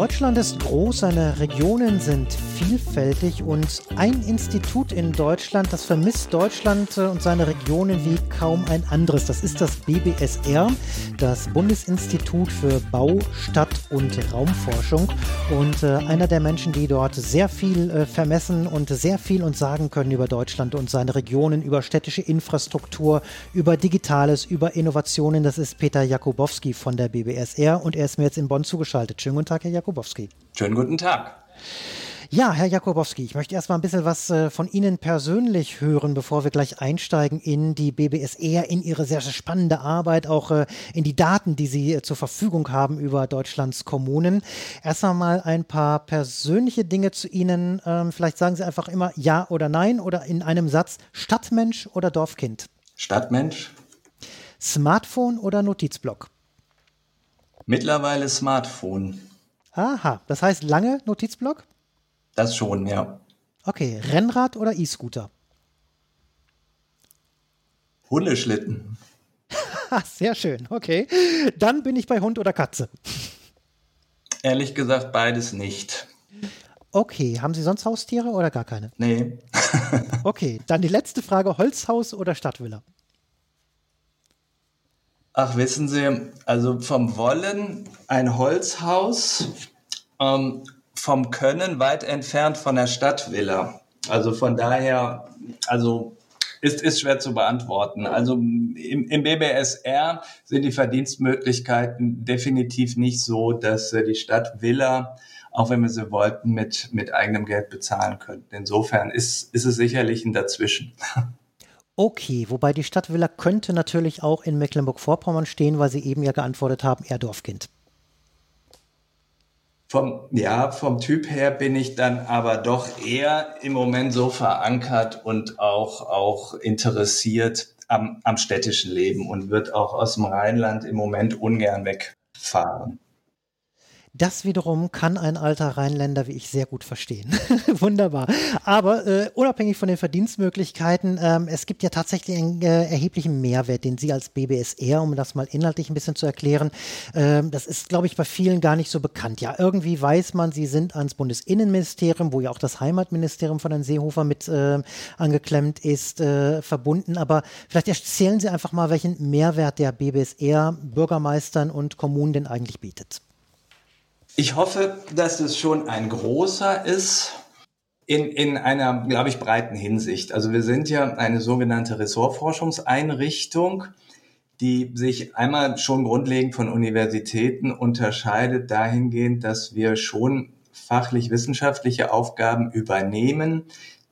Deutschland ist groß, seine Regionen sind vielfältig und ein Institut in Deutschland, das vermisst Deutschland und seine Regionen wie kaum ein anderes. Das ist das BBSR, das Bundesinstitut für Bau, Stadt und Raumforschung. Und äh, einer der Menschen, die dort sehr viel äh, vermessen und sehr viel uns sagen können über Deutschland und seine Regionen, über städtische Infrastruktur, über Digitales, über Innovationen, das ist Peter Jakubowski von der BBSR und er ist mir jetzt in Bonn zugeschaltet. Schönen guten Tag, Herr. Jakubowski. Schönen guten Tag. Ja, Herr Jakubowski, ich möchte erstmal ein bisschen was äh, von Ihnen persönlich hören, bevor wir gleich einsteigen in die BBSR, in Ihre sehr, sehr spannende Arbeit, auch äh, in die Daten, die Sie äh, zur Verfügung haben über Deutschlands Kommunen. Erst einmal ein paar persönliche Dinge zu Ihnen. Ähm, vielleicht sagen Sie einfach immer Ja oder Nein oder in einem Satz Stadtmensch oder Dorfkind? Stadtmensch. Smartphone oder Notizblock? Mittlerweile Smartphone. Aha, das heißt lange Notizblock? Das schon, ja. Okay, Rennrad oder E-Scooter? Hundeschlitten. Sehr schön, okay. Dann bin ich bei Hund oder Katze. Ehrlich gesagt, beides nicht. Okay, haben Sie sonst Haustiere oder gar keine? Nee. okay, dann die letzte Frage: Holzhaus oder Stadtvilla? Ach, wissen Sie, also vom Wollen ein Holzhaus, ähm, vom Können weit entfernt von der Stadtvilla. Also von daher, also ist, ist schwer zu beantworten. Also im, im BBSR sind die Verdienstmöglichkeiten definitiv nicht so, dass die Stadtvilla, auch wenn wir sie wollten, mit, mit eigenem Geld bezahlen könnten. Insofern ist, ist es sicherlich ein Dazwischen. Okay, wobei die Stadtvilla könnte natürlich auch in Mecklenburg-Vorpommern stehen, weil Sie eben ja geantwortet haben, eher Dorfkind. Vom, ja, vom Typ her bin ich dann aber doch eher im Moment so verankert und auch, auch interessiert am, am städtischen Leben und wird auch aus dem Rheinland im Moment ungern wegfahren. Das wiederum kann ein alter Rheinländer wie ich sehr gut verstehen. Wunderbar. Aber äh, unabhängig von den Verdienstmöglichkeiten, ähm, es gibt ja tatsächlich einen äh, erheblichen Mehrwert, den Sie als BBSR, um das mal inhaltlich ein bisschen zu erklären, äh, das ist, glaube ich, bei vielen gar nicht so bekannt. Ja, irgendwie weiß man, Sie sind ans Bundesinnenministerium, wo ja auch das Heimatministerium von Herrn Seehofer mit äh, angeklemmt ist, äh, verbunden. Aber vielleicht erzählen Sie einfach mal, welchen Mehrwert der BBSR Bürgermeistern und Kommunen denn eigentlich bietet. Ich hoffe, dass es schon ein großer ist in, in einer, glaube ich, breiten Hinsicht. Also wir sind ja eine sogenannte Ressortforschungseinrichtung, die sich einmal schon grundlegend von Universitäten unterscheidet dahingehend, dass wir schon fachlich wissenschaftliche Aufgaben übernehmen,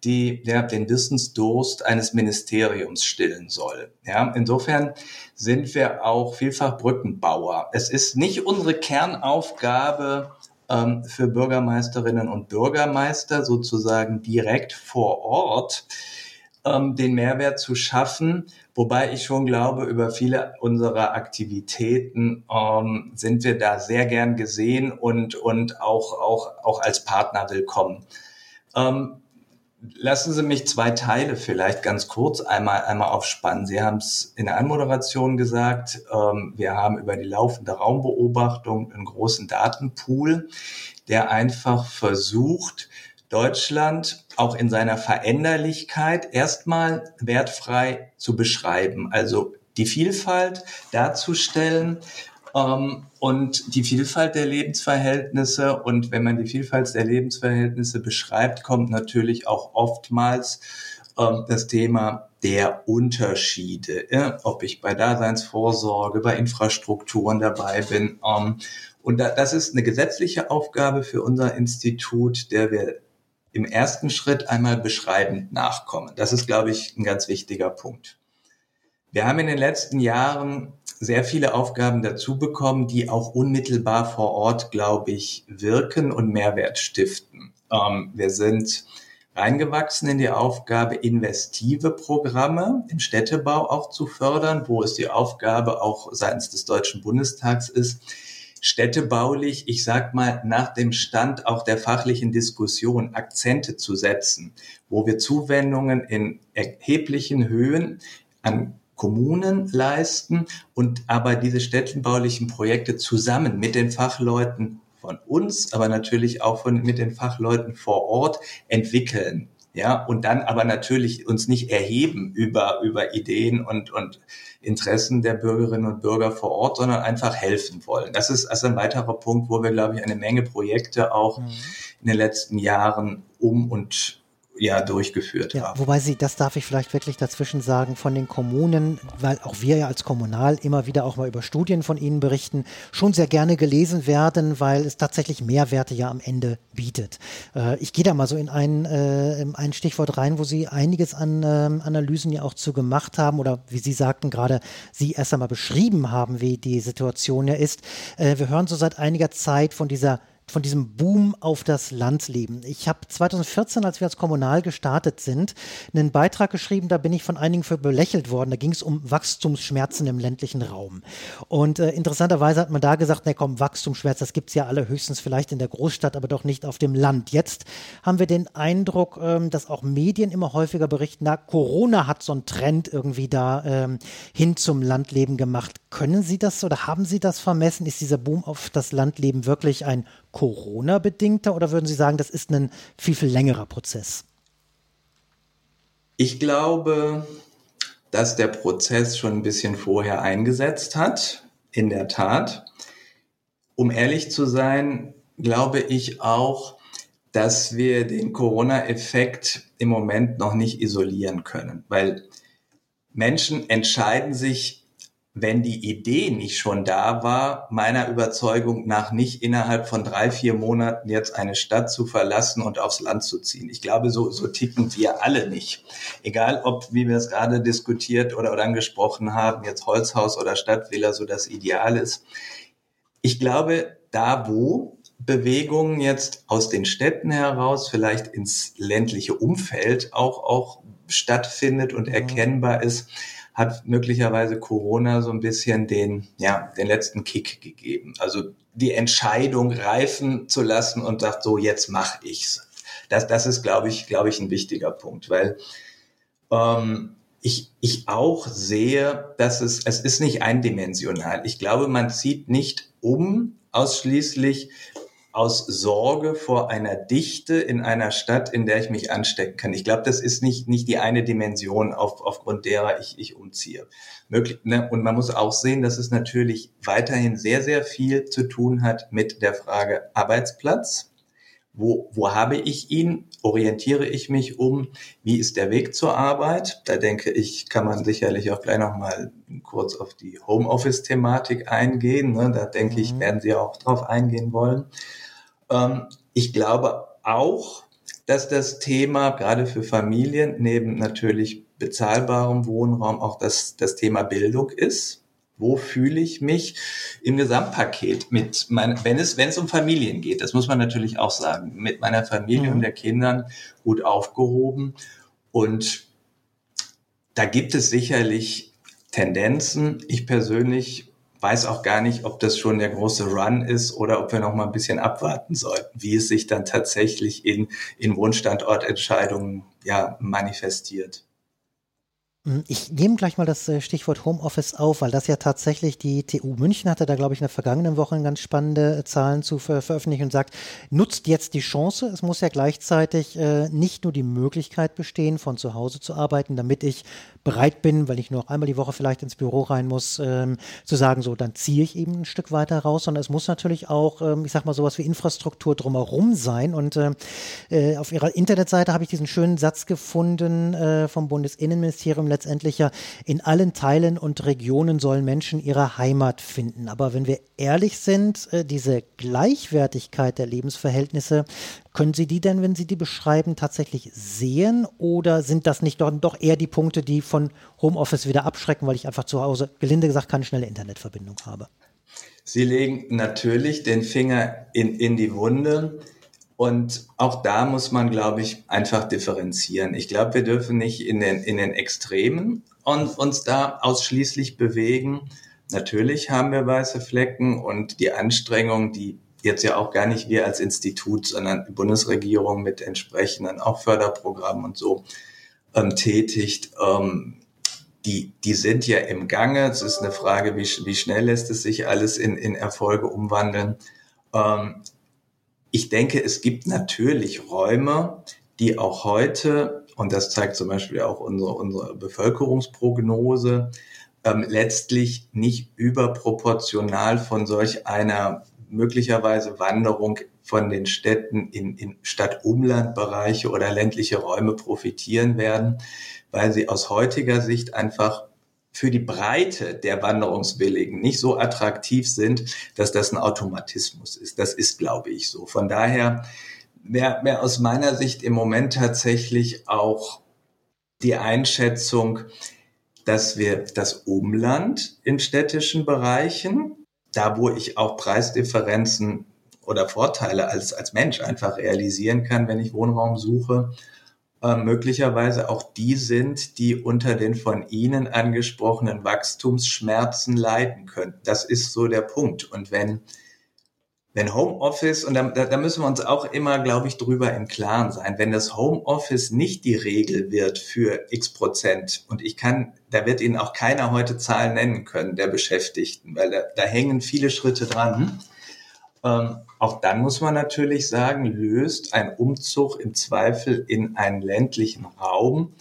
die ja, den Wissensdurst eines Ministeriums stillen soll. Ja, insofern sind wir auch vielfach Brückenbauer. Es ist nicht unsere Kernaufgabe, ähm, für Bürgermeisterinnen und Bürgermeister sozusagen direkt vor Ort ähm, den Mehrwert zu schaffen. Wobei ich schon glaube, über viele unserer Aktivitäten ähm, sind wir da sehr gern gesehen und, und auch, auch, auch als Partner willkommen. Ähm, Lassen Sie mich zwei Teile vielleicht ganz kurz einmal, einmal aufspannen. Sie haben es in der Anmoderation gesagt, ähm, wir haben über die laufende Raumbeobachtung einen großen Datenpool, der einfach versucht, Deutschland auch in seiner Veränderlichkeit erstmal wertfrei zu beschreiben. Also die Vielfalt darzustellen, und die Vielfalt der Lebensverhältnisse. Und wenn man die Vielfalt der Lebensverhältnisse beschreibt, kommt natürlich auch oftmals ähm, das Thema der Unterschiede, ob ich bei Daseinsvorsorge, bei Infrastrukturen dabei bin. Ähm, und da, das ist eine gesetzliche Aufgabe für unser Institut, der wir im ersten Schritt einmal beschreibend nachkommen. Das ist, glaube ich, ein ganz wichtiger Punkt. Wir haben in den letzten Jahren sehr viele Aufgaben dazu bekommen, die auch unmittelbar vor Ort, glaube ich, wirken und Mehrwert stiften. Ähm, wir sind reingewachsen in die Aufgabe, investive Programme im Städtebau auch zu fördern, wo es die Aufgabe auch seitens des Deutschen Bundestags ist, städtebaulich, ich sag mal, nach dem Stand auch der fachlichen Diskussion Akzente zu setzen, wo wir Zuwendungen in erheblichen Höhen an Kommunen leisten und aber diese städtenbaulichen Projekte zusammen mit den Fachleuten von uns, aber natürlich auch von, mit den Fachleuten vor Ort entwickeln. Ja, und dann aber natürlich uns nicht erheben über, über Ideen und, und Interessen der Bürgerinnen und Bürger vor Ort, sondern einfach helfen wollen. Das ist also ein weiterer Punkt, wo wir, glaube ich, eine Menge Projekte auch mhm. in den letzten Jahren um und ja durchgeführt ja, haben. Wobei Sie, das darf ich vielleicht wirklich dazwischen sagen, von den Kommunen, weil auch wir ja als Kommunal immer wieder auch mal über Studien von Ihnen berichten, schon sehr gerne gelesen werden, weil es tatsächlich Mehrwerte ja am Ende bietet. Äh, ich gehe da mal so in ein, äh, ein Stichwort rein, wo Sie einiges an ähm, Analysen ja auch zu gemacht haben oder wie Sie sagten gerade, Sie erst einmal beschrieben haben, wie die Situation ja ist. Äh, wir hören so seit einiger Zeit von dieser von diesem Boom auf das Landleben. Ich habe 2014, als wir als Kommunal gestartet sind, einen Beitrag geschrieben, da bin ich von einigen für belächelt worden. Da ging es um Wachstumsschmerzen im ländlichen Raum. Und äh, interessanterweise hat man da gesagt, na komm, Wachstumsschmerz, das gibt es ja alle höchstens vielleicht in der Großstadt, aber doch nicht auf dem Land. Jetzt haben wir den Eindruck, ähm, dass auch Medien immer häufiger berichten, na, Corona hat so einen Trend irgendwie da ähm, hin zum Landleben gemacht. Können Sie das oder haben Sie das vermessen? Ist dieser Boom auf das Landleben wirklich ein Corona-bedingter oder würden Sie sagen, das ist ein viel, viel längerer Prozess? Ich glaube, dass der Prozess schon ein bisschen vorher eingesetzt hat, in der Tat. Um ehrlich zu sein, glaube ich auch, dass wir den Corona-Effekt im Moment noch nicht isolieren können, weil Menschen entscheiden sich wenn die Idee nicht schon da war, meiner Überzeugung nach nicht innerhalb von drei, vier Monaten jetzt eine Stadt zu verlassen und aufs Land zu ziehen. Ich glaube, so, so ticken wir alle nicht. Egal, ob, wie wir es gerade diskutiert oder, oder angesprochen haben, jetzt Holzhaus oder Stadtvilla so das Ideal ist. Ich glaube, da wo Bewegungen jetzt aus den Städten heraus vielleicht ins ländliche Umfeld auch, auch stattfindet und mhm. erkennbar ist, hat möglicherweise Corona so ein bisschen den, ja, den letzten Kick gegeben. Also die Entscheidung reifen zu lassen und sagt, so jetzt mach ich's. Das, das ist, glaube ich, glaube ich, ein wichtiger Punkt, weil ähm, ich, ich auch sehe, dass es, es ist nicht eindimensional. Ich glaube, man zieht nicht um ausschließlich aus Sorge vor einer Dichte in einer Stadt, in der ich mich anstecken kann. Ich glaube, das ist nicht, nicht die eine Dimension, auf, aufgrund derer ich, ich umziehe. Möglich, ne? Und man muss auch sehen, dass es natürlich weiterhin sehr, sehr viel zu tun hat mit der Frage Arbeitsplatz. Wo, wo habe ich ihn? Orientiere ich mich um? Wie ist der Weg zur Arbeit? Da denke ich, kann man sicherlich auch gleich nochmal kurz auf die Homeoffice-Thematik eingehen. Ne? Da denke mhm. ich, werden Sie auch drauf eingehen wollen. Ähm, ich glaube auch, dass das Thema gerade für Familien neben natürlich bezahlbarem Wohnraum auch das, das Thema Bildung ist. Wo fühle ich mich im Gesamtpaket mit mein, wenn es, wenn es um Familien geht, das muss man natürlich auch sagen, mit meiner Familie mhm. und der Kindern gut aufgehoben. Und da gibt es sicherlich Tendenzen. Ich persönlich weiß auch gar nicht, ob das schon der große Run ist oder ob wir noch mal ein bisschen abwarten sollten, wie es sich dann tatsächlich in, in Wohnstandortentscheidungen ja, manifestiert. Hm, ich nehme gleich mal das äh, Stichwort Homeoffice auf, weil das ja tatsächlich die TU München hatte da, glaube ich, in der vergangenen Woche ganz spannende äh, Zahlen zu ver veröffentlichen und sagt, nutzt jetzt die Chance. Es muss ja gleichzeitig äh, nicht nur die Möglichkeit bestehen, von zu Hause zu arbeiten, damit ich bereit bin, weil ich nur noch einmal die Woche vielleicht ins Büro rein muss, ähm, zu sagen, so, dann ziehe ich eben ein Stück weiter raus, sondern es muss natürlich auch, ähm, ich sag mal, sowas wie Infrastruktur drumherum sein. Und äh, äh auf ihrer Internetseite habe ich diesen schönen Satz gefunden äh, vom Bundesinnenministerium letztendlich ja, in allen Teilen und Regionen sollen Menschen ihre Heimat finden. Aber wenn wir ehrlich sind, äh, diese Gleichwertigkeit der Lebensverhältnisse, können Sie die denn, wenn Sie die beschreiben, tatsächlich sehen oder sind das nicht doch, doch eher die Punkte, die von Homeoffice wieder abschrecken, weil ich einfach zu Hause, gelinde gesagt, keine schnelle Internetverbindung habe? Sie legen natürlich den Finger in, in die Wunde. Und auch da muss man, glaube ich, einfach differenzieren. Ich glaube, wir dürfen nicht in den, in den Extremen und uns da ausschließlich bewegen. Natürlich haben wir weiße Flecken und die Anstrengung, die jetzt ja auch gar nicht wir als Institut, sondern die Bundesregierung mit entsprechenden auch Förderprogrammen und so ähm, tätigt, ähm, die, die sind ja im Gange. Es ist eine Frage, wie, wie schnell lässt es sich alles in, in Erfolge umwandeln. Ähm, ich denke, es gibt natürlich Räume, die auch heute, und das zeigt zum Beispiel auch unsere, unsere Bevölkerungsprognose, ähm, letztlich nicht überproportional von solch einer möglicherweise Wanderung von den Städten in, in Stadt-Umland-Bereiche oder ländliche Räume profitieren werden, weil sie aus heutiger Sicht einfach für die Breite der Wanderungswilligen nicht so attraktiv sind, dass das ein Automatismus ist. Das ist, glaube ich, so. Von daher wäre wär aus meiner Sicht im Moment tatsächlich auch die Einschätzung, dass wir das Umland in städtischen Bereichen, da wo ich auch Preisdifferenzen oder Vorteile als, als Mensch einfach realisieren kann, wenn ich Wohnraum suche, äh, möglicherweise auch die sind, die unter den von Ihnen angesprochenen Wachstumsschmerzen leiden können. Das ist so der Punkt. Und wenn, wenn Homeoffice, und da, da müssen wir uns auch immer, glaube ich, drüber im Klaren sein, wenn das Homeoffice nicht die Regel wird für x Prozent, und ich kann, da wird Ihnen auch keiner heute Zahlen nennen können, der Beschäftigten, weil da, da hängen viele Schritte dran. Ähm, auch dann muss man natürlich sagen, löst ein Umzug im Zweifel in einen ländlichen Raum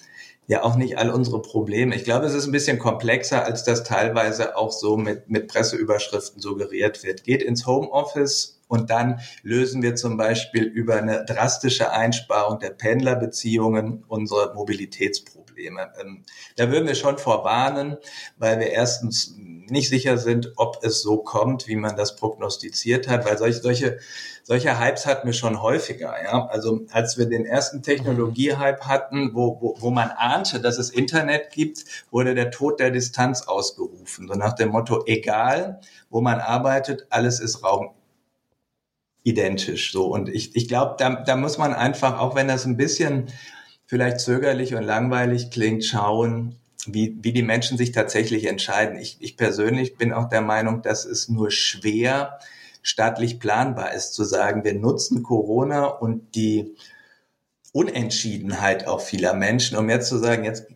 ja auch nicht all unsere Probleme. Ich glaube, es ist ein bisschen komplexer, als das teilweise auch so mit, mit Presseüberschriften suggeriert wird. Geht ins Homeoffice und dann lösen wir zum Beispiel über eine drastische Einsparung der Pendlerbeziehungen unsere Mobilitätsprobleme. Ähm, da würden wir schon vorwarnen, weil wir erstens nicht sicher sind, ob es so kommt, wie man das prognostiziert hat, weil solche, solche, solche Hypes hatten wir schon häufiger. Ja? Also als wir den ersten Technologie-Hype hatten, wo, wo, wo man ahnte, dass es Internet gibt, wurde der Tod der Distanz ausgerufen. So nach dem Motto, egal, wo man arbeitet, alles ist Raum identisch. So. Und ich, ich glaube, da, da muss man einfach, auch wenn das ein bisschen vielleicht zögerlich und langweilig klingt, schauen, wie, wie die Menschen sich tatsächlich entscheiden. Ich, ich persönlich bin auch der Meinung, dass es nur schwer staatlich planbar ist, zu sagen, wir nutzen Corona und die Unentschiedenheit auch vieler Menschen, um jetzt zu sagen, jetzt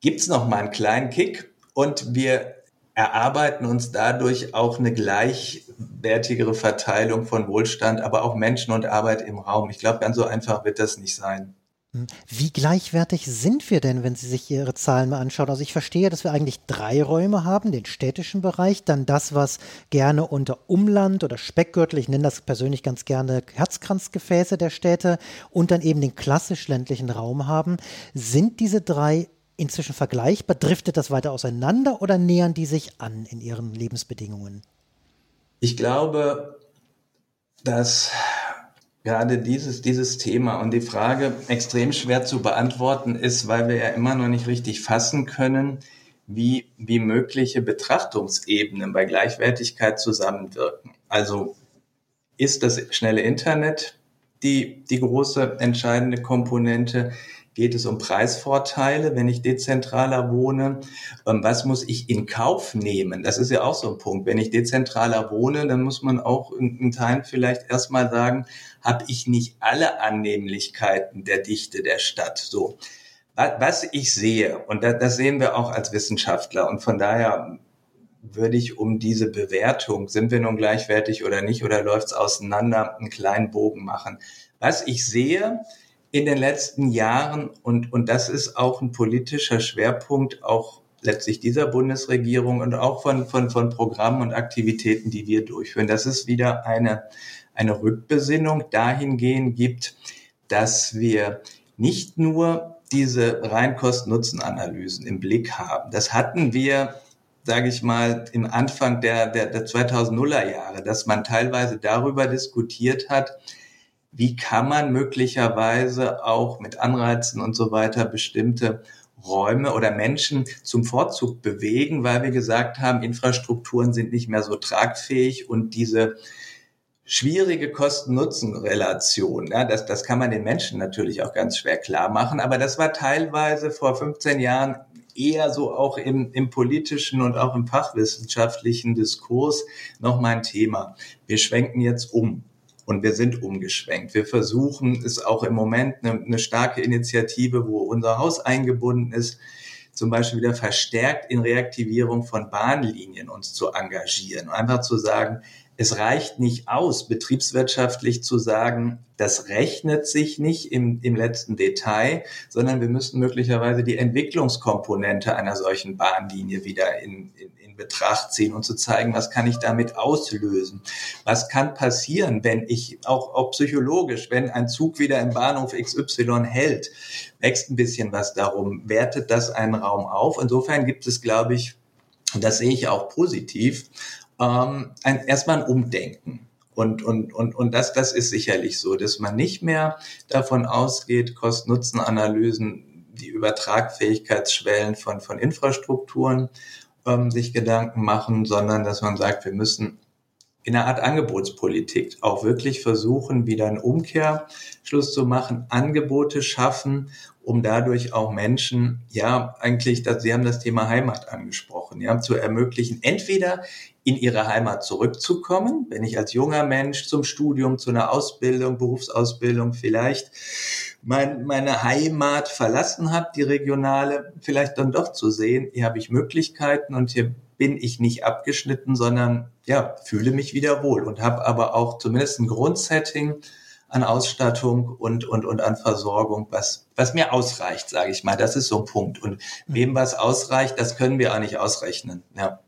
gibt's noch mal einen kleinen Kick und wir erarbeiten uns dadurch auch eine gleichwertigere Verteilung von Wohlstand, aber auch Menschen und Arbeit im Raum. Ich glaube, ganz so einfach wird das nicht sein. Hm. Wie gleichwertig sind wir denn, wenn Sie sich Ihre Zahlen mal anschauen? Also ich verstehe, dass wir eigentlich drei Räume haben, den städtischen Bereich, dann das, was gerne unter Umland oder Speckgürtel, ich nenne das persönlich ganz gerne Herzkranzgefäße der Städte und dann eben den klassisch ländlichen Raum haben. Sind diese drei inzwischen vergleichbar? Driftet das weiter auseinander oder nähern die sich an in ihren Lebensbedingungen? Ich glaube, dass gerade dieses, dieses Thema und die Frage extrem schwer zu beantworten ist, weil wir ja immer noch nicht richtig fassen können, wie, wie mögliche Betrachtungsebenen bei Gleichwertigkeit zusammenwirken. Also ist das schnelle Internet die, die große entscheidende Komponente? Geht es um Preisvorteile, wenn ich dezentraler wohne? Ähm, was muss ich in Kauf nehmen? Das ist ja auch so ein Punkt. Wenn ich dezentraler wohne, dann muss man auch in Teilen vielleicht erstmal sagen, habe ich nicht alle Annehmlichkeiten der Dichte der Stadt. So. Was ich sehe, und das sehen wir auch als Wissenschaftler, und von daher würde ich um diese Bewertung, sind wir nun gleichwertig oder nicht, oder läuft es auseinander, einen kleinen Bogen machen. Was ich sehe, in den letzten Jahren, und, und das ist auch ein politischer Schwerpunkt, auch letztlich dieser Bundesregierung und auch von, von, von Programmen und Aktivitäten, die wir durchführen, dass es wieder eine, eine Rückbesinnung dahingehend gibt, dass wir nicht nur diese rein Kosten-Nutzen-Analysen im Blick haben. Das hatten wir, sage ich mal, im Anfang der, der, der 2000er Jahre, dass man teilweise darüber diskutiert hat, wie kann man möglicherweise auch mit Anreizen und so weiter bestimmte Räume oder Menschen zum Vorzug bewegen, weil wir gesagt haben, Infrastrukturen sind nicht mehr so tragfähig und diese schwierige Kosten-Nutzen-Relation, ja, das, das kann man den Menschen natürlich auch ganz schwer klar machen, aber das war teilweise vor 15 Jahren eher so auch im, im politischen und auch im fachwissenschaftlichen Diskurs noch mal ein Thema. Wir schwenken jetzt um. Und wir sind umgeschwenkt. Wir versuchen es auch im Moment eine, eine starke Initiative, wo unser Haus eingebunden ist, zum Beispiel wieder verstärkt in Reaktivierung von Bahnlinien uns zu engagieren. Einfach zu sagen, es reicht nicht aus, betriebswirtschaftlich zu sagen, das rechnet sich nicht im, im letzten Detail, sondern wir müssen möglicherweise die Entwicklungskomponente einer solchen Bahnlinie wieder in, in, in Betracht ziehen und zu zeigen, was kann ich damit auslösen? Was kann passieren, wenn ich auch, auch psychologisch, wenn ein Zug wieder im Bahnhof XY hält, wächst ein bisschen was darum, wertet das einen Raum auf. Insofern gibt es, glaube ich, und das sehe ich auch positiv, ähm, ein, erstmal ein Umdenken. Und, und, und, und das, das ist sicherlich so, dass man nicht mehr davon ausgeht, Kosten-Nutzen-Analysen, die Übertragfähigkeitsschwellen von, von Infrastrukturen ähm, sich Gedanken machen, sondern dass man sagt, wir müssen in einer Art Angebotspolitik auch wirklich versuchen, wieder einen Umkehrschluss zu machen, Angebote schaffen um dadurch auch Menschen, ja, eigentlich, dass, Sie haben das Thema Heimat angesprochen, ja, zu ermöglichen, entweder in ihre Heimat zurückzukommen, wenn ich als junger Mensch zum Studium, zu einer Ausbildung, Berufsausbildung vielleicht mein, meine Heimat verlassen habe, die regionale, vielleicht dann doch zu sehen, hier habe ich Möglichkeiten und hier bin ich nicht abgeschnitten, sondern ja, fühle mich wieder wohl und habe aber auch zumindest ein Grundsetting, an Ausstattung und, und, und an Versorgung, was, was mir ausreicht, sage ich mal. Das ist so ein Punkt. Und wem was ausreicht, das können wir auch nicht ausrechnen. Ja.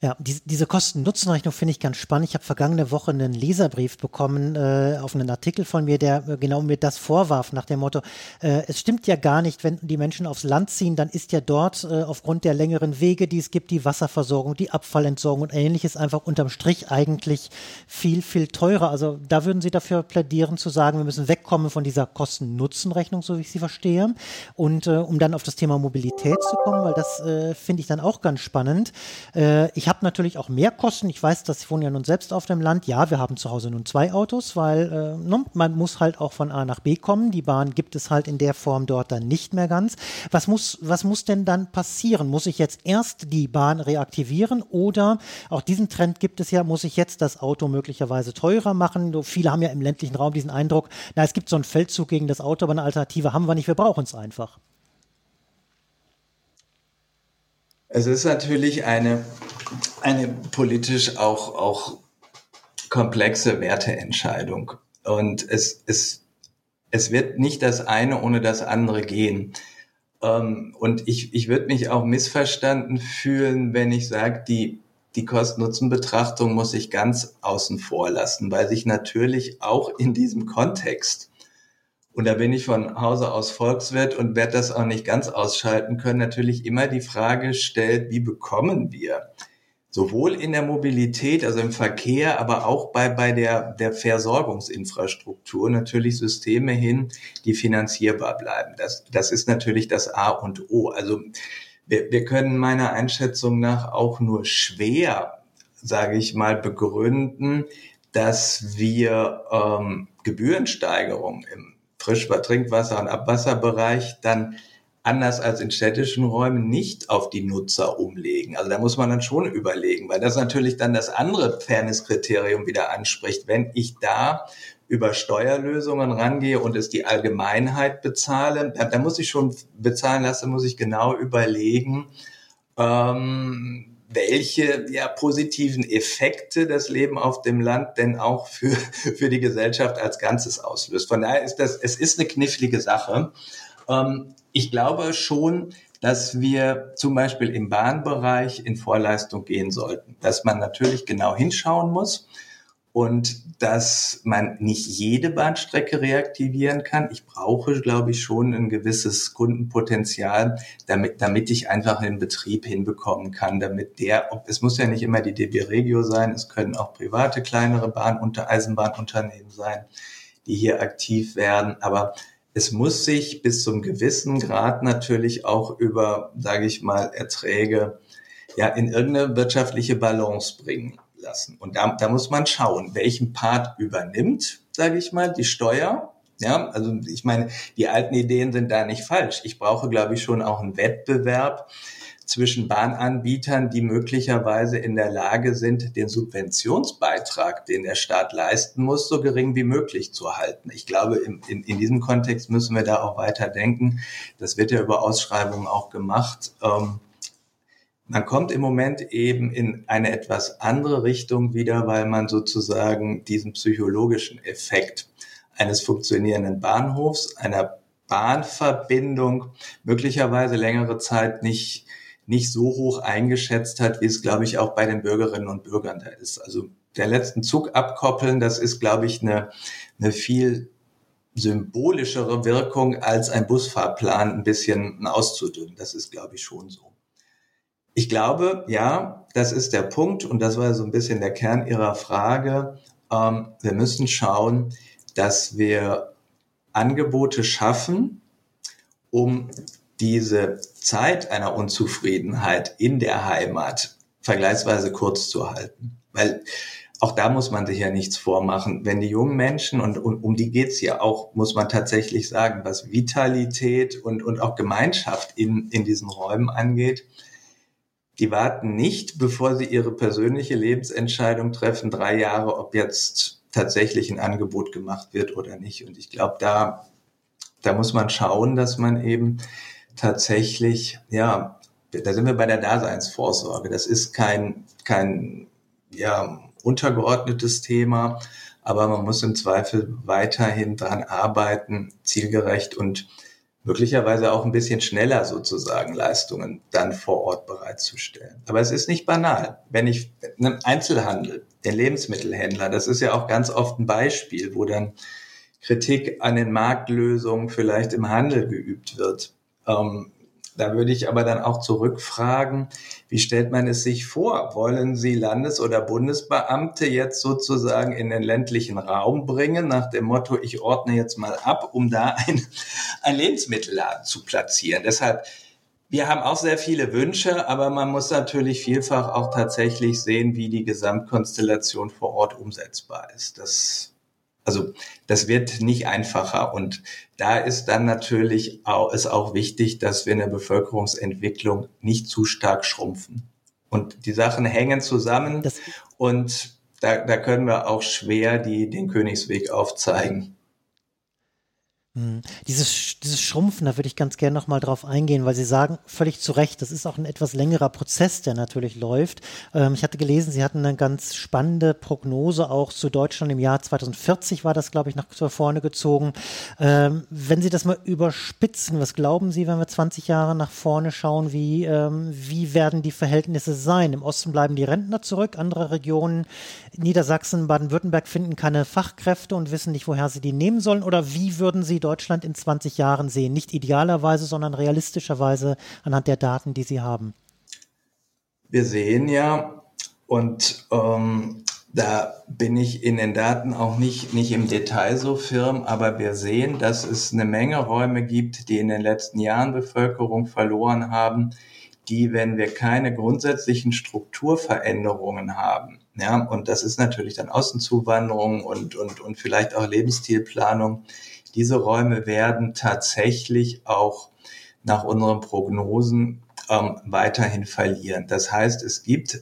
Ja, die, diese Kosten-Nutzen-Rechnung finde ich ganz spannend. Ich habe vergangene Woche einen Leserbrief bekommen äh, auf einen Artikel von mir, der äh, genau mir das vorwarf nach dem Motto, äh, es stimmt ja gar nicht, wenn die Menschen aufs Land ziehen, dann ist ja dort äh, aufgrund der längeren Wege, die es gibt, die Wasserversorgung, die Abfallentsorgung und ähnliches einfach unterm Strich eigentlich viel, viel teurer. Also da würden Sie dafür plädieren zu sagen, wir müssen wegkommen von dieser Kosten-Nutzen-Rechnung, so wie ich sie verstehe. Und äh, um dann auf das Thema Mobilität zu kommen, weil das äh, finde ich dann auch ganz spannend. Äh, habe natürlich auch mehr Kosten. Ich weiß, dass ich wohne ja nun selbst auf dem Land. Ja, wir haben zu Hause nun zwei Autos, weil äh, ne, man muss halt auch von A nach B kommen. Die Bahn gibt es halt in der Form dort dann nicht mehr ganz. Was muss, was muss denn dann passieren? Muss ich jetzt erst die Bahn reaktivieren oder auch diesen Trend gibt es ja, muss ich jetzt das Auto möglicherweise teurer machen? So, viele haben ja im ländlichen Raum diesen Eindruck, na, es gibt so einen Feldzug gegen das Auto, aber eine Alternative haben wir nicht, wir brauchen es einfach. Es ist natürlich eine, eine politisch auch, auch komplexe Werteentscheidung. Und es, es, es wird nicht das eine ohne das andere gehen. Ähm, und ich, ich würde mich auch missverstanden fühlen, wenn ich sage, die, die Kosten-Nutzen-Betrachtung muss ich ganz außen vor lassen, weil sich natürlich auch in diesem Kontext und da bin ich von Hause aus Volkswirt und werde das auch nicht ganz ausschalten können, natürlich immer die Frage stellt, wie bekommen wir sowohl in der Mobilität, also im Verkehr, aber auch bei, bei der, der Versorgungsinfrastruktur natürlich Systeme hin, die finanzierbar bleiben. Das, das ist natürlich das A und O. Also wir, wir können meiner Einschätzung nach auch nur schwer, sage ich mal, begründen, dass wir ähm, Gebührensteigerungen im Frischwasser, Trinkwasser und Abwasserbereich dann anders als in städtischen Räumen nicht auf die Nutzer umlegen. Also da muss man dann schon überlegen, weil das natürlich dann das andere Fairness-Kriterium wieder anspricht. Wenn ich da über Steuerlösungen rangehe und es die Allgemeinheit bezahle, da muss ich schon bezahlen lassen, muss ich genau überlegen, ähm, welche ja, positiven Effekte das Leben auf dem Land denn auch für, für die Gesellschaft als Ganzes auslöst. Von daher ist das, es ist eine knifflige Sache. Ähm, ich glaube schon, dass wir zum Beispiel im Bahnbereich in Vorleistung gehen sollten, dass man natürlich genau hinschauen muss und dass man nicht jede Bahnstrecke reaktivieren kann. Ich brauche, glaube ich, schon ein gewisses Kundenpotenzial, damit, damit ich einfach einen Betrieb hinbekommen kann, damit der, es muss ja nicht immer die DB Regio sein, es können auch private kleinere Bahn- und Eisenbahnunternehmen sein, die hier aktiv werden, aber es muss sich bis zum gewissen Grad natürlich auch über, sage ich mal, Erträge ja in irgendeine wirtschaftliche Balance bringen lassen. Und da, da muss man schauen, welchen Part übernimmt, sage ich mal, die Steuer. Ja, also ich meine, die alten Ideen sind da nicht falsch. Ich brauche, glaube ich, schon auch einen Wettbewerb zwischen Bahnanbietern, die möglicherweise in der Lage sind, den Subventionsbeitrag, den der Staat leisten muss, so gering wie möglich zu halten. Ich glaube, in, in, in diesem Kontext müssen wir da auch weiter denken. Das wird ja über Ausschreibungen auch gemacht. Ähm, man kommt im Moment eben in eine etwas andere Richtung wieder, weil man sozusagen diesen psychologischen Effekt eines funktionierenden Bahnhofs, einer Bahnverbindung möglicherweise längere Zeit nicht, nicht so hoch eingeschätzt hat, wie es, glaube ich, auch bei den Bürgerinnen und Bürgern da ist. Also der letzten Zug abkoppeln, das ist, glaube ich, eine, eine viel symbolischere Wirkung, als ein Busfahrplan ein bisschen auszudünnen. Das ist, glaube ich, schon so. Ich glaube, ja, das ist der Punkt und das war so ein bisschen der Kern Ihrer Frage. Ähm, wir müssen schauen, dass wir Angebote schaffen, um diese Zeit einer Unzufriedenheit in der Heimat vergleichsweise kurz zu halten. Weil auch da muss man sich ja nichts vormachen. Wenn die jungen Menschen, und, und um die geht's ja auch, muss man tatsächlich sagen, was Vitalität und, und auch Gemeinschaft in, in diesen Räumen angeht, die warten nicht, bevor sie ihre persönliche Lebensentscheidung treffen, drei Jahre, ob jetzt tatsächlich ein Angebot gemacht wird oder nicht. Und ich glaube, da, da muss man schauen, dass man eben tatsächlich, ja, da sind wir bei der Daseinsvorsorge. Das ist kein, kein, ja, untergeordnetes Thema, aber man muss im Zweifel weiterhin dran arbeiten, zielgerecht und möglicherweise auch ein bisschen schneller sozusagen Leistungen dann vor Ort bereitzustellen. Aber es ist nicht banal. Wenn ich einen Einzelhandel, den Lebensmittelhändler, das ist ja auch ganz oft ein Beispiel, wo dann Kritik an den Marktlösungen vielleicht im Handel geübt wird. Ähm, da würde ich aber dann auch zurückfragen, wie stellt man es sich vor? Wollen Sie Landes- oder Bundesbeamte jetzt sozusagen in den ländlichen Raum bringen, nach dem Motto, ich ordne jetzt mal ab, um da ein, ein Lebensmittelladen zu platzieren? Deshalb, wir haben auch sehr viele Wünsche, aber man muss natürlich vielfach auch tatsächlich sehen, wie die Gesamtkonstellation vor Ort umsetzbar ist. Das also das wird nicht einfacher. Und da ist dann natürlich auch, ist auch wichtig, dass wir in der Bevölkerungsentwicklung nicht zu stark schrumpfen. Und die Sachen hängen zusammen das und da, da können wir auch schwer die, den Königsweg aufzeigen. Hm. Dieses, dieses Schrumpfen, da würde ich ganz gerne nochmal drauf eingehen, weil Sie sagen völlig zu Recht, das ist auch ein etwas längerer Prozess, der natürlich läuft. Ähm, ich hatte gelesen, Sie hatten eine ganz spannende Prognose auch zu Deutschland im Jahr 2040 war das, glaube ich, nach vorne gezogen. Ähm, wenn Sie das mal überspitzen, was glauben Sie, wenn wir 20 Jahre nach vorne schauen, wie, ähm, wie werden die Verhältnisse sein? Im Osten bleiben die Rentner zurück, andere Regionen, Niedersachsen, Baden-Württemberg finden keine Fachkräfte und wissen nicht, woher sie die nehmen sollen oder wie würden Sie Deutschland in 20 Jahren sehen? Nicht idealerweise, sondern realistischerweise anhand der Daten, die Sie haben. Wir sehen ja, und ähm, da bin ich in den Daten auch nicht, nicht im Detail so firm, aber wir sehen, dass es eine Menge Räume gibt, die in den letzten Jahren Bevölkerung verloren haben, die, wenn wir keine grundsätzlichen Strukturveränderungen haben, ja, und das ist natürlich dann Außenzuwanderung und, und, und vielleicht auch Lebensstilplanung, diese Räume werden tatsächlich auch nach unseren Prognosen ähm, weiterhin verlieren. Das heißt, es gibt,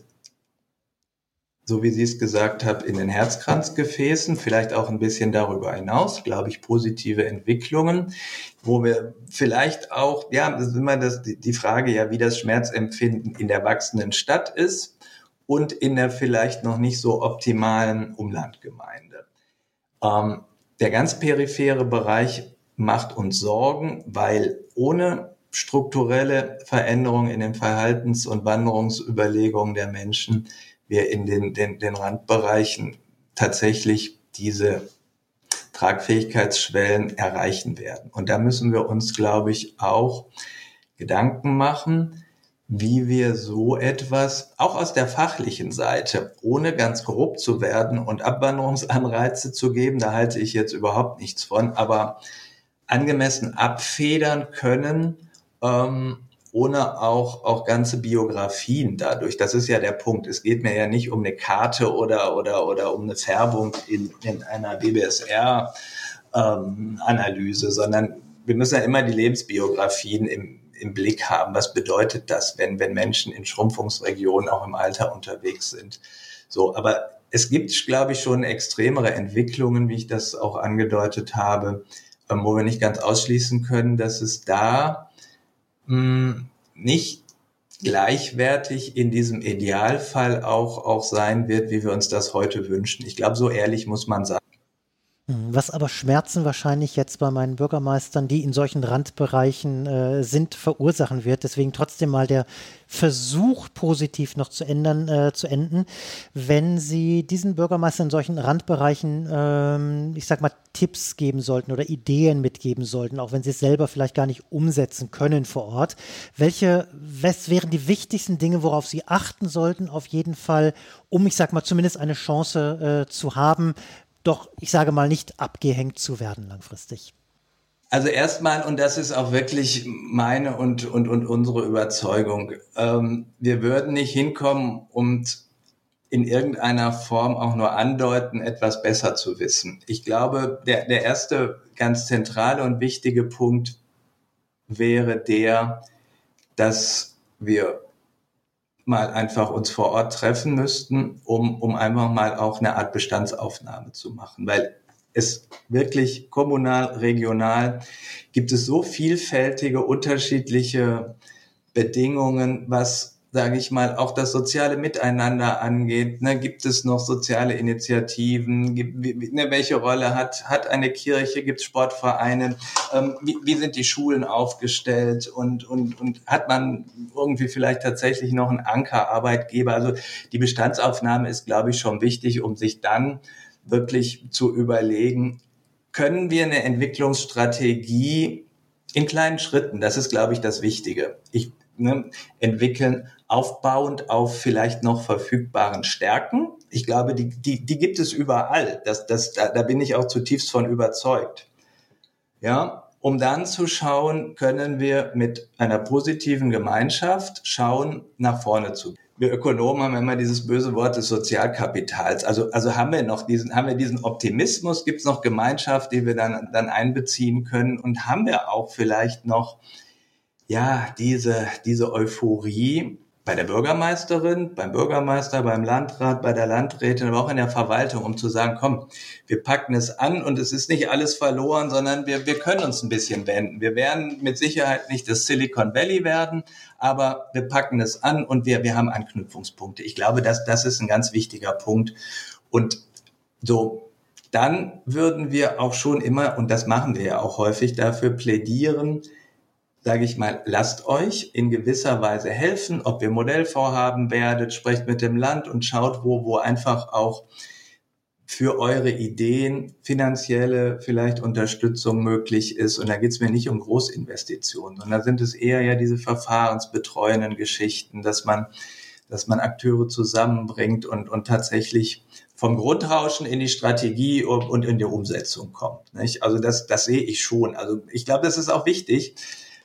so wie Sie es gesagt haben, in den Herzkranzgefäßen, vielleicht auch ein bisschen darüber hinaus, glaube ich, positive Entwicklungen, wo wir vielleicht auch, ja, das ist immer das, die Frage ja, wie das Schmerzempfinden in der wachsenden Stadt ist und in der vielleicht noch nicht so optimalen Umlandgemeinde. Ähm, der ganz periphere Bereich macht uns Sorgen, weil ohne strukturelle Veränderungen in den Verhaltens- und Wanderungsüberlegungen der Menschen wir in den, den, den Randbereichen tatsächlich diese Tragfähigkeitsschwellen erreichen werden. Und da müssen wir uns, glaube ich, auch Gedanken machen, wie wir so etwas auch aus der fachlichen Seite, ohne ganz grob zu werden und Abwanderungsanreize zu geben, da halte ich jetzt überhaupt nichts von, aber angemessen abfedern können, ähm, ohne auch, auch ganze Biografien dadurch. Das ist ja der Punkt. Es geht mir ja nicht um eine Karte oder, oder, oder um eine Färbung in, in einer BBSR-Analyse, ähm, sondern wir müssen ja immer die Lebensbiografien im, im Blick haben. Was bedeutet das, wenn, wenn Menschen in Schrumpfungsregionen auch im Alter unterwegs sind? So, aber es gibt, glaube ich, schon extremere Entwicklungen, wie ich das auch angedeutet habe, ähm, wo wir nicht ganz ausschließen können, dass es da mh, hm, nicht gleichwertig in diesem Idealfall auch, auch sein wird, wie wir uns das heute wünschen. Ich glaube, so ehrlich muss man sein. Hm, was aber Schmerzen wahrscheinlich jetzt bei meinen Bürgermeistern, die in solchen Randbereichen äh, sind, verursachen wird. Deswegen trotzdem mal der Versuch, positiv noch zu ändern, äh, zu enden, wenn Sie diesen Bürgermeistern in solchen Randbereichen, ähm, ich sag mal, Tipps geben sollten oder Ideen mitgeben sollten, auch wenn sie es selber vielleicht gar nicht umsetzen können vor Ort. Welche, was wären die wichtigsten Dinge, worauf Sie achten sollten, auf jeden Fall, um, ich sag mal, zumindest eine Chance äh, zu haben, doch, ich sage mal, nicht abgehängt zu werden langfristig? Also erstmal, und das ist auch wirklich meine und, und, und unsere Überzeugung, ähm, wir würden nicht hinkommen und in irgendeiner Form auch nur andeuten, etwas besser zu wissen. Ich glaube, der, der erste ganz zentrale und wichtige Punkt wäre der, dass wir mal einfach uns vor Ort treffen müssten, um, um einfach mal auch eine Art Bestandsaufnahme zu machen. Weil es wirklich kommunal, regional gibt es so vielfältige, unterschiedliche Bedingungen, was sage ich mal, auch das soziale Miteinander angeht. Ne, gibt es noch soziale Initiativen? Gibt, ne, welche Rolle hat, hat eine Kirche? Gibt es Sportvereine? Ähm, wie, wie sind die Schulen aufgestellt? Und, und, und hat man irgendwie vielleicht tatsächlich noch einen Ankerarbeitgeber? Also die Bestandsaufnahme ist, glaube ich, schon wichtig, um sich dann wirklich zu überlegen, können wir eine Entwicklungsstrategie in kleinen Schritten, das ist, glaube ich, das Wichtige. Ich ne, entwickeln, aufbauend auf vielleicht noch verfügbaren Stärken. Ich glaube, die, die, die gibt es überall. Das, das, da, da bin ich auch zutiefst von überzeugt. Ja, um dann zu schauen, können wir mit einer positiven Gemeinschaft schauen, nach vorne zu gehen wir Ökonomen haben immer dieses böse Wort des Sozialkapitals. Also, also haben wir noch diesen, haben wir diesen Optimismus, gibt es noch Gemeinschaft, die wir dann, dann einbeziehen können und haben wir auch vielleicht noch ja, diese, diese Euphorie bei der Bürgermeisterin, beim Bürgermeister, beim Landrat, bei der Landrätin, aber auch in der Verwaltung, um zu sagen, komm, wir packen es an und es ist nicht alles verloren, sondern wir, wir können uns ein bisschen wenden. Wir werden mit Sicherheit nicht das Silicon Valley werden, aber wir packen es an und wir, wir haben Anknüpfungspunkte. Ich glaube, dass das ist ein ganz wichtiger Punkt. Und so, dann würden wir auch schon immer, und das machen wir ja auch häufig, dafür plädieren, sage ich mal, lasst euch in gewisser Weise helfen, ob ihr Modellvorhaben werdet, sprecht mit dem Land und schaut, wo, wo einfach auch für eure Ideen finanzielle vielleicht Unterstützung möglich ist. Und da geht es mir nicht um Großinvestitionen, sondern da sind es eher ja diese verfahrensbetreuenden Geschichten, dass man, dass man Akteure zusammenbringt und, und tatsächlich vom Grundrauschen in die Strategie und in die Umsetzung kommt. Nicht? Also das, das sehe ich schon. Also ich glaube, das ist auch wichtig,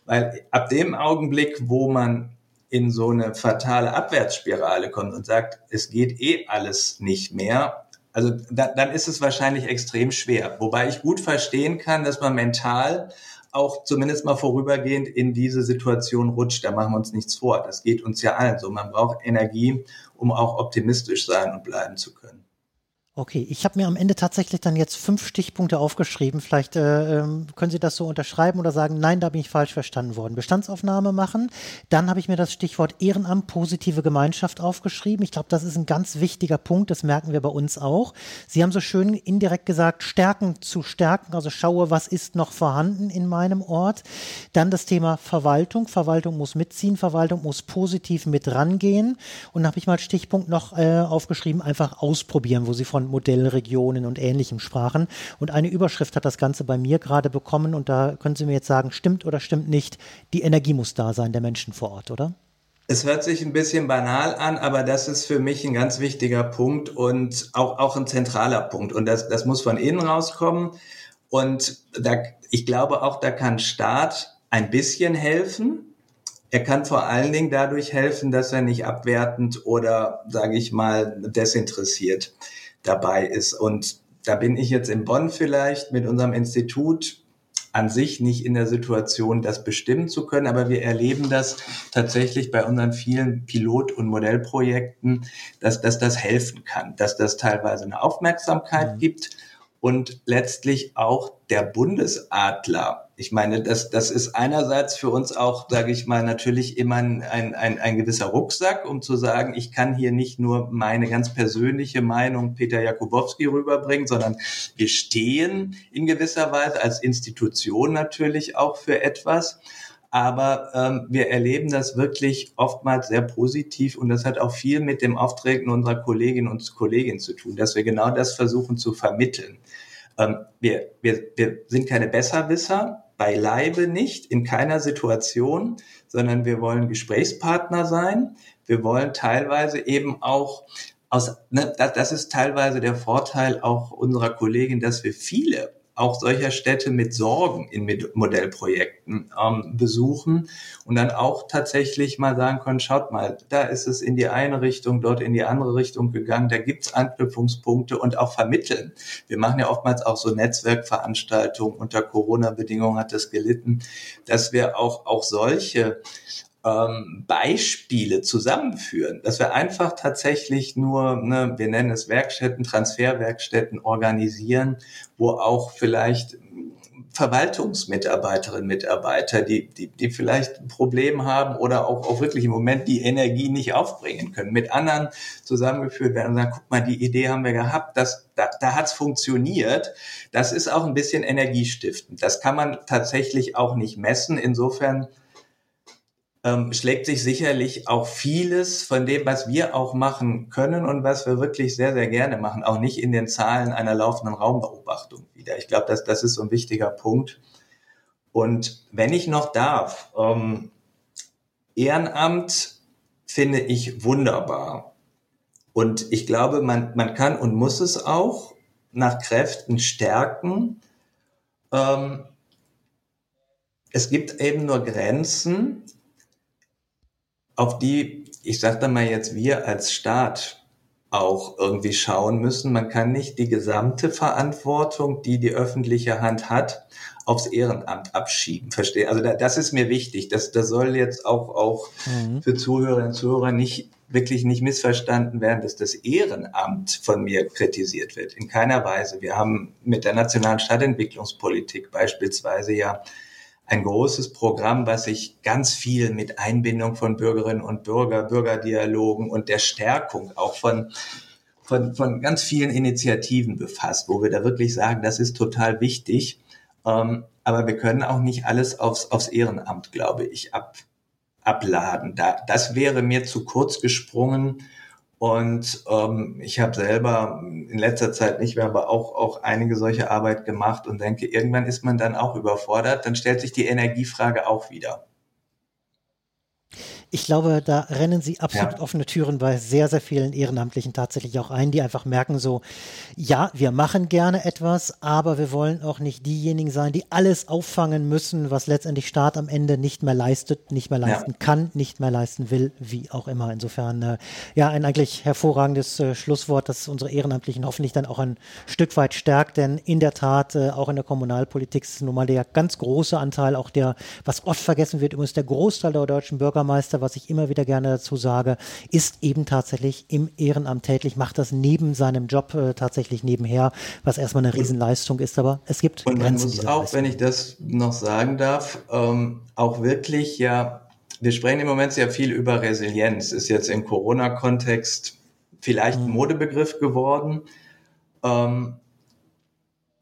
weil ab dem Augenblick, wo man in so eine fatale Abwärtsspirale kommt und sagt, es geht eh alles nicht mehr, also da, dann ist es wahrscheinlich extrem schwer. Wobei ich gut verstehen kann, dass man mental auch zumindest mal vorübergehend in diese Situation rutscht. Da machen wir uns nichts vor. Das geht uns ja allen so. Man braucht Energie, um auch optimistisch sein und bleiben zu können. Okay, ich habe mir am Ende tatsächlich dann jetzt fünf Stichpunkte aufgeschrieben. Vielleicht äh, ähm, können Sie das so unterschreiben oder sagen, nein, da bin ich falsch verstanden worden. Bestandsaufnahme machen. Dann habe ich mir das Stichwort Ehrenamt, positive Gemeinschaft aufgeschrieben. Ich glaube, das ist ein ganz wichtiger Punkt. Das merken wir bei uns auch. Sie haben so schön indirekt gesagt, Stärken zu stärken. Also schaue, was ist noch vorhanden in meinem Ort. Dann das Thema Verwaltung. Verwaltung muss mitziehen. Verwaltung muss positiv mit rangehen. Und habe ich mal Stichpunkt noch äh, aufgeschrieben, einfach ausprobieren, wo Sie von von Modellregionen und Ähnlichem sprachen. Und eine Überschrift hat das Ganze bei mir gerade bekommen und da können Sie mir jetzt sagen, stimmt oder stimmt nicht, die Energie muss da sein der Menschen vor Ort, oder? Es hört sich ein bisschen banal an, aber das ist für mich ein ganz wichtiger Punkt und auch, auch ein zentraler Punkt. Und das, das muss von innen rauskommen. Und da, ich glaube auch, da kann Staat ein bisschen helfen. Er kann vor allen Dingen dadurch helfen, dass er nicht abwertend oder, sage ich mal, desinteressiert dabei ist. Und da bin ich jetzt in Bonn vielleicht mit unserem Institut an sich nicht in der Situation, das bestimmen zu können, aber wir erleben das tatsächlich bei unseren vielen Pilot- und Modellprojekten, dass, dass das helfen kann, dass das teilweise eine Aufmerksamkeit mhm. gibt und letztlich auch der Bundesadler, ich meine, das, das ist einerseits für uns auch, sage ich mal, natürlich immer ein, ein, ein gewisser Rucksack, um zu sagen, ich kann hier nicht nur meine ganz persönliche Meinung Peter Jakubowski rüberbringen, sondern wir stehen in gewisser Weise als Institution natürlich auch für etwas. Aber ähm, wir erleben das wirklich oftmals sehr positiv und das hat auch viel mit dem Auftreten unserer Kolleginnen und Kollegen zu tun, dass wir genau das versuchen zu vermitteln. Ähm, wir, wir, wir sind keine Besserwisser, beileibe nicht, in keiner Situation, sondern wir wollen Gesprächspartner sein. Wir wollen teilweise eben auch aus, ne, das, das ist teilweise der Vorteil auch unserer Kollegin, dass wir viele auch solcher Städte mit Sorgen in Modellprojekten ähm, besuchen und dann auch tatsächlich mal sagen können, schaut mal, da ist es in die eine Richtung, dort in die andere Richtung gegangen, da gibt's Anknüpfungspunkte und auch vermitteln. Wir machen ja oftmals auch so Netzwerkveranstaltungen, unter Corona-Bedingungen hat das gelitten, dass wir auch, auch solche ähm, Beispiele zusammenführen, dass wir einfach tatsächlich nur, ne, wir nennen es Werkstätten, Transferwerkstätten organisieren, wo auch vielleicht Verwaltungsmitarbeiterinnen, Mitarbeiter, die, die, die vielleicht ein Problem haben oder auch, auch wirklich im Moment die Energie nicht aufbringen können, mit anderen zusammengeführt werden und sagen, guck mal, die Idee haben wir gehabt, das, da, da hat's funktioniert. Das ist auch ein bisschen energiestiftend. Das kann man tatsächlich auch nicht messen. Insofern ähm, schlägt sich sicherlich auch vieles von dem, was wir auch machen können und was wir wirklich sehr, sehr gerne machen, auch nicht in den Zahlen einer laufenden Raumbeobachtung wieder. Ich glaube, dass das ist so ein wichtiger Punkt. Und wenn ich noch darf, ähm, Ehrenamt finde ich wunderbar. Und ich glaube, man, man kann und muss es auch nach Kräften stärken. Ähm, es gibt eben nur Grenzen, auf die, ich sage da mal jetzt, wir als Staat auch irgendwie schauen müssen. Man kann nicht die gesamte Verantwortung, die die öffentliche Hand hat, aufs Ehrenamt abschieben. Verstehe? Also da, das ist mir wichtig. Das, das soll jetzt auch, auch mhm. für Zuhörerinnen und Zuhörer nicht wirklich nicht missverstanden werden, dass das Ehrenamt von mir kritisiert wird. In keiner Weise. Wir haben mit der nationalen Stadtentwicklungspolitik beispielsweise ja ein großes Programm, was sich ganz viel mit Einbindung von Bürgerinnen und Bürger, Bürgerdialogen und der Stärkung auch von von, von ganz vielen Initiativen befasst, wo wir da wirklich sagen, das ist total wichtig. Ähm, aber wir können auch nicht alles aufs, aufs Ehrenamt, glaube ich, ab, abladen. Da, das wäre mir zu kurz gesprungen. Und ähm, ich habe selber in letzter Zeit nicht mehr, aber auch, auch einige solche Arbeit gemacht und denke, irgendwann ist man dann auch überfordert. Dann stellt sich die Energiefrage auch wieder. Ich glaube, da rennen sie absolut ja. offene Türen bei sehr, sehr vielen Ehrenamtlichen tatsächlich auch ein, die einfach merken so, ja, wir machen gerne etwas, aber wir wollen auch nicht diejenigen sein, die alles auffangen müssen, was letztendlich Staat am Ende nicht mehr leistet, nicht mehr leisten ja. kann, nicht mehr leisten will, wie auch immer. Insofern, äh, ja, ein eigentlich hervorragendes äh, Schlusswort, das unsere Ehrenamtlichen hoffentlich dann auch ein Stück weit stärkt, denn in der Tat, äh, auch in der Kommunalpolitik ist nun mal der ganz große Anteil, auch der, was oft vergessen wird, übrigens der Großteil der deutschen Bürgermeister, was ich immer wieder gerne dazu sage, ist eben tatsächlich im Ehrenamt tätig, macht das neben seinem Job äh, tatsächlich nebenher, was erstmal eine Riesenleistung ist, aber es gibt Und man muss auch, Leistung. wenn ich das noch sagen darf, ähm, auch wirklich ja, wir sprechen im Moment sehr viel über Resilienz, ist jetzt im Corona-Kontext vielleicht ein mhm. Modebegriff geworden. Ähm,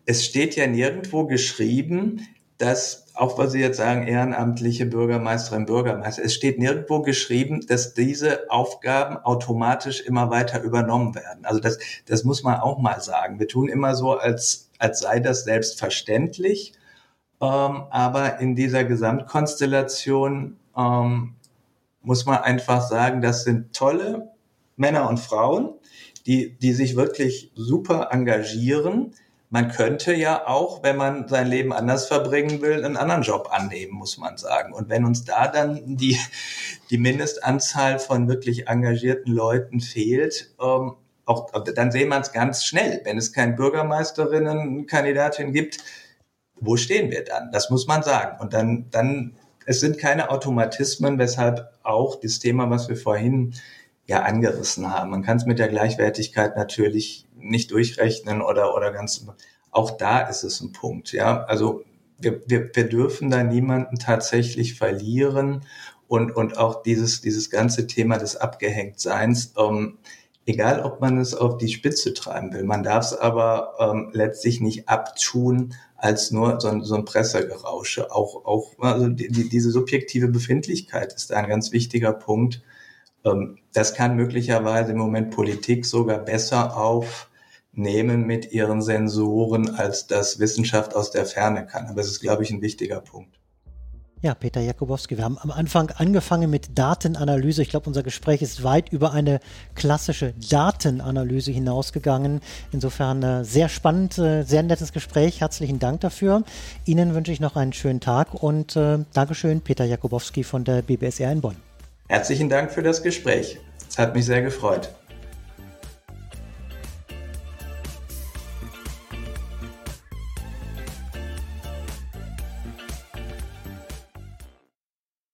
es steht ja nirgendwo geschrieben, dass, auch was Sie jetzt sagen, ehrenamtliche Bürgermeisterinnen, Bürgermeister, es steht nirgendwo geschrieben, dass diese Aufgaben automatisch immer weiter übernommen werden. Also das, das muss man auch mal sagen. Wir tun immer so, als, als sei das selbstverständlich. Ähm, aber in dieser Gesamtkonstellation ähm, muss man einfach sagen, das sind tolle Männer und Frauen, die, die sich wirklich super engagieren, man könnte ja auch, wenn man sein Leben anders verbringen will, einen anderen Job annehmen, muss man sagen. Und wenn uns da dann die, die Mindestanzahl von wirklich engagierten Leuten fehlt, ähm, auch, dann sehen wir es ganz schnell. Wenn es keine Bürgermeisterinnenkandidatin gibt, wo stehen wir dann? Das muss man sagen. Und dann, dann, es sind keine Automatismen, weshalb auch das Thema, was wir vorhin ja angerissen haben. Man kann es mit der Gleichwertigkeit natürlich nicht durchrechnen oder, oder ganz, auch da ist es ein Punkt. Ja, also wir, wir, wir dürfen da niemanden tatsächlich verlieren und, und auch dieses, dieses ganze Thema des Abgehängtseins, ähm, egal ob man es auf die Spitze treiben will, man darf es aber ähm, letztlich nicht abtun als nur so ein, so ein Pressegerausche. Auch, auch also die, diese subjektive Befindlichkeit ist ein ganz wichtiger Punkt. Ähm, das kann möglicherweise im Moment Politik sogar besser aufnehmen mit ihren Sensoren, als das Wissenschaft aus der Ferne kann. Aber es ist, glaube ich, ein wichtiger Punkt. Ja, Peter Jakubowski, wir haben am Anfang angefangen mit Datenanalyse. Ich glaube, unser Gespräch ist weit über eine klassische Datenanalyse hinausgegangen. Insofern äh, sehr spannend, äh, sehr nettes Gespräch. Herzlichen Dank dafür. Ihnen wünsche ich noch einen schönen Tag und äh, Dankeschön, Peter Jakubowski von der BBSR in Bonn. Herzlichen Dank für das Gespräch. Es hat mich sehr gefreut.